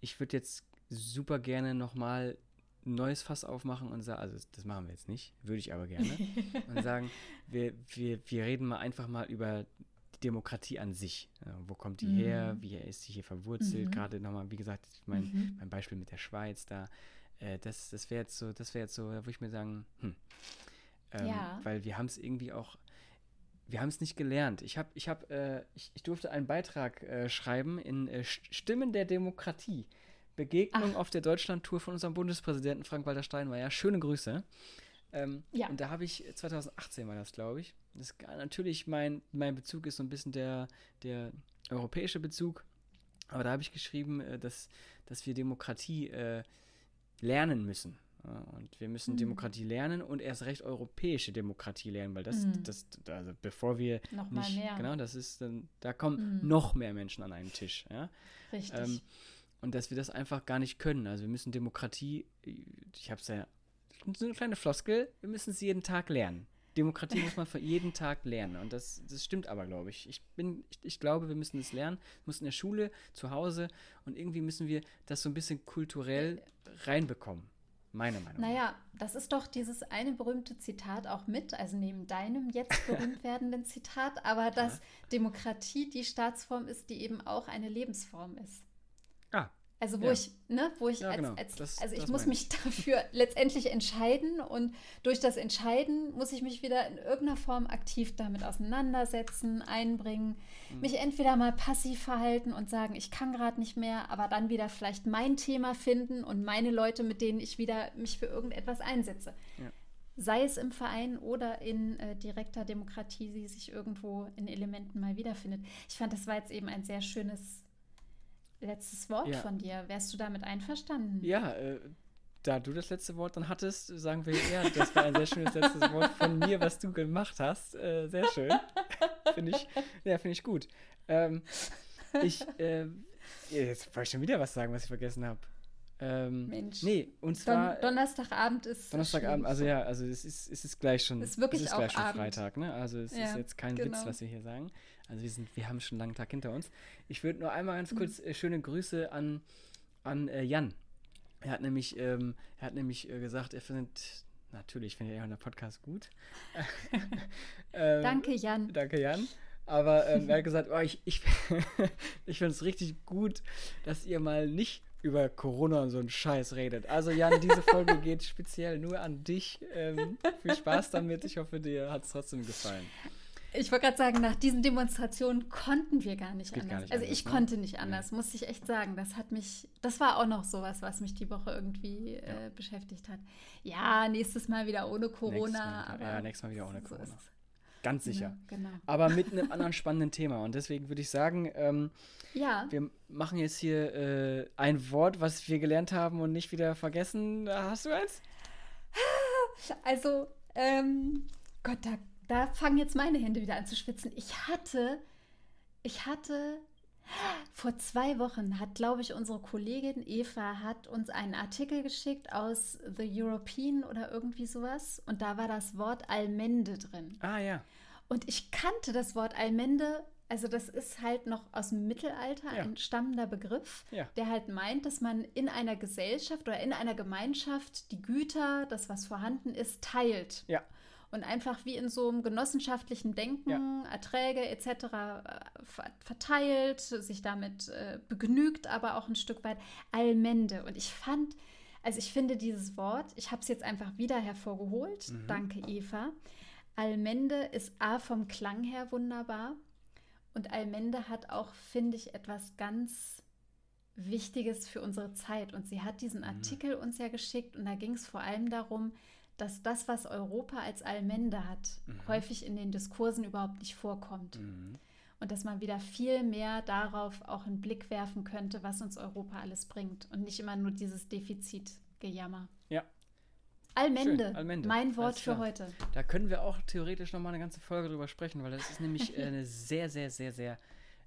ich würde jetzt super gerne nochmal ein neues Fass aufmachen und sagen, also das machen wir jetzt nicht, würde ich aber gerne, und sagen, wir, wir, wir reden mal einfach mal über die Demokratie an sich. Ja, wo kommt die mhm. her? Wie ist sie hier verwurzelt? Mhm. Gerade nochmal, wie gesagt, mein, mhm. mein Beispiel mit der Schweiz da äh, das, das wäre jetzt so, das wäre jetzt so, wo ich mir sagen, hm. Ähm, ja. Weil wir haben es irgendwie auch, wir haben es nicht gelernt. Ich habe, ich habe, äh, ich, ich, durfte einen Beitrag äh, schreiben in äh, Stimmen der Demokratie. Begegnung Ach. auf der Deutschlandtour von unserem Bundespräsidenten Frank-Walter Steinmeier. Schöne Grüße. Ähm, ja. Und da habe ich, 2018 war das, glaube ich. Das, natürlich, mein, mein Bezug ist so ein bisschen der, der europäische Bezug. Aber da habe ich geschrieben, äh, dass, dass wir Demokratie äh, lernen müssen. Und wir müssen mhm. Demokratie lernen und erst recht europäische Demokratie lernen, weil das, mhm. das, also bevor wir noch nicht, mehr. genau, das ist dann, da kommen mhm. noch mehr Menschen an einen Tisch, ja. Richtig. Ähm, und dass wir das einfach gar nicht können. Also wir müssen Demokratie, ich habe es ja, so eine kleine Floskel, wir müssen sie jeden Tag lernen. Demokratie muss man für jeden Tag lernen. Und das, das stimmt aber, glaube ich. Ich, bin, ich, ich glaube, wir müssen es lernen. Wir müssen in der Schule, zu Hause und irgendwie müssen wir das so ein bisschen kulturell reinbekommen. Meine Meinung. Naja, das ist doch dieses eine berühmte Zitat auch mit, also neben deinem jetzt berühmt werdenden Zitat, aber dass ja. Demokratie die Staatsform ist, die eben auch eine Lebensform ist. Also wo ja. ich, ne, wo ich ja, als, genau. als das, also ich muss mich dafür letztendlich entscheiden und durch das Entscheiden muss ich mich wieder in irgendeiner Form aktiv damit auseinandersetzen, einbringen, mhm. mich entweder mal passiv verhalten und sagen, ich kann gerade nicht mehr, aber dann wieder vielleicht mein Thema finden und meine Leute, mit denen ich wieder mich für irgendetwas einsetze. Ja. Sei es im Verein oder in äh, direkter Demokratie, die sich irgendwo in Elementen mal wiederfindet. Ich fand, das war jetzt eben ein sehr schönes letztes Wort Ja. von dir. Wärst du damit einverstanden? Ja, äh, da du das letzte Wort dann hattest, sagen wir, ja, das war ein sehr schönes letztes Wort von mir, was du gemacht hast. Äh, sehr schön. finde ich, ja, finde ich gut. Ähm, ich, äh, jetzt wollte ich schon wieder was sagen, was ich vergessen habe. Ähm, Mensch. Nee, und Don zwar. Donnerstagabend ist. Donnerstagabend, also ja, also es ist, es ist gleich schon, Ist wirklich es ist auch gleich schon Abend. Freitag, ne? Also es ist Ja, jetzt kein Witz, genau. was wir hier sagen. Also wir sind, wir haben schon einen langen Tag hinter uns. Ich würde nur einmal Mhm. ganz kurz äh, schöne Grüße an, an äh, Jan. Er hat nämlich, ähm, er hat nämlich äh, gesagt, er findet, natürlich findet er den Podcast gut. ähm, Danke, Jan. Danke, Jan. Aber ähm, er hat gesagt, oh, ich, ich, ich finde es richtig gut, dass ihr mal nicht über Corona und so einen Scheiß redet. Also Jan, diese Folge geht speziell nur an dich. Ähm, viel Spaß damit. Ich hoffe, dir hat es trotzdem gefallen. Ich wollte gerade sagen, nach diesen Demonstrationen konnten wir gar nicht anders. gar nicht also anders, ich ne? konnte nicht anders, muss ich echt sagen. Das hat mich, das war auch noch sowas, was mich die Woche irgendwie äh, beschäftigt hat. Ja, nächstes Mal wieder ohne Corona. Nächstes Mal, aber ja, nächstes Mal wieder ohne so Corona. ist's. Ganz sicher. Ja, genau. Aber mit einem anderen spannenden Thema. Und deswegen würde ich sagen, ähm, Ja, wir machen jetzt hier äh, ein Wort, was wir gelernt haben und nicht wieder vergessen. Hast du eins? also, ähm, Gott, da, da fangen jetzt meine Hände wieder an zu schwitzen. Ich hatte, ich hatte, vor zwei Wochen hat, glaube ich, unsere Kollegin Eva hat uns einen Artikel geschickt aus The European oder irgendwie sowas. Und da war das Wort Almende drin. Ah ja. Und ich kannte das Wort Almende, also das ist halt noch aus dem Mittelalter Ja. ein stammender Begriff, Ja. der halt meint, dass man in einer Gesellschaft oder in einer Gemeinschaft die Güter, das was vorhanden ist, teilt. Ja. Und einfach wie in so einem genossenschaftlichen Denken, Erträge etc. äh, ver- verteilt, sich damit äh, begnügt, aber auch ein Stück weit Almende. Und ich fand, also ich finde dieses Wort, ich habe es jetzt einfach wieder hervorgeholt, Mhm. danke Eva. Almende ist A vom Klang her wunderbar und Almende hat auch, finde ich, etwas ganz Wichtiges für unsere Zeit. Und sie hat diesen Mhm. Artikel uns ja geschickt und da ging es vor allem darum, dass das, was Europa als Almende hat, Mhm. häufig in den Diskursen überhaupt nicht vorkommt. Mhm. Und dass man wieder viel mehr darauf auch einen Blick werfen könnte, was uns Europa alles bringt und nicht immer nur dieses Defizitgejammer. Ja. Almende, Schön, Almende. mein Wort für heute. Da können wir auch theoretisch noch mal eine ganze Folge drüber sprechen, weil das ist nämlich äh, eine sehr, sehr, sehr, sehr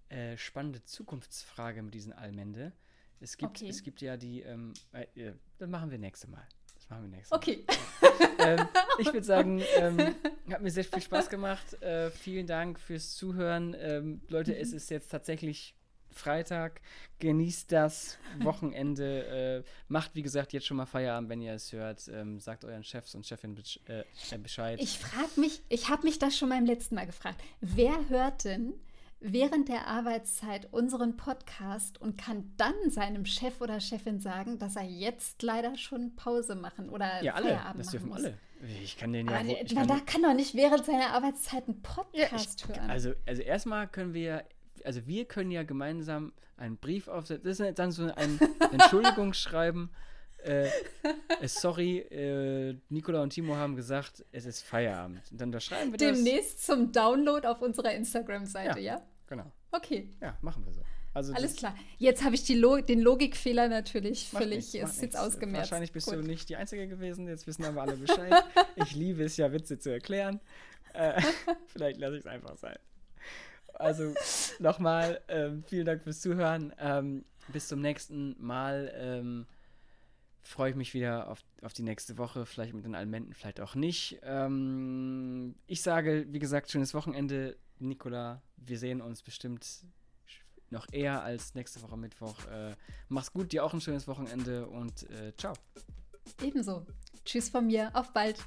äh, spannende Zukunftsfrage mit diesen Allmende. Es gibt, Okay. es gibt ja die, ähm, äh, äh, das machen wir nächste Mal. Das machen wir nächste Mal. Okay, ähm, ich würde sagen, ähm, hat mir sehr viel Spaß gemacht. Äh, vielen Dank fürs Zuhören. Ähm, Leute, Mhm. es ist jetzt tatsächlich Freitag. Genießt das Wochenende. Äh, macht, wie gesagt, jetzt schon mal Feierabend, wenn ihr es hört. Ähm, sagt euren Chefs und Chefin äh, Bescheid. ich frage mich, ich habe mich das schon beim letzten Mal gefragt. Wer hört denn während der Arbeitszeit unseren Podcast und kann dann seinem Chef oder Chefin sagen, dass er jetzt leider schon Pause machen oder ja, alle. Feierabend Das dürfen alle. Ich kann den ja. Aber ich kann, da kann doch nicht während seiner Arbeitszeit einen ja, Podcast ich, hören. also, also erstmal können wir, also wir können ja gemeinsam einen Brief aufsetzen. Das ist dann so ein Entschuldigungsschreiben. Äh, äh, sorry, äh, Nicola und Timo haben gesagt, es ist Feierabend. Und dann unterschreiben wir das. Demnächst zum Download auf unserer Instagram-Seite, ja. Genau. Okay, Ja, machen wir so. Also alles klar. Jetzt habe ich Lo den Logikfehler natürlich völlig, nichts, macht ist jetzt nichts. ausgemerzt. Wahrscheinlich bist Gut. du nicht die Einzige gewesen. Jetzt wissen aber alle Bescheid. ich liebe es ja, Witze zu erklären. Äh, vielleicht lasse ich es einfach sein. Also nochmal, ähm, vielen Dank fürs Zuhören. Ähm, bis zum nächsten Mal. Ähm, Freue ich mich wieder auf, auf die nächste Woche, vielleicht mit den Almenden, vielleicht auch nicht. Ähm, ich sage, wie gesagt, schönes Wochenende, Nicola. Wir sehen uns bestimmt noch eher als nächste Woche Mittwoch. Äh, mach's gut, dir auch ein schönes Wochenende und äh, ciao. Ebenso. Tschüss von mir, auf bald.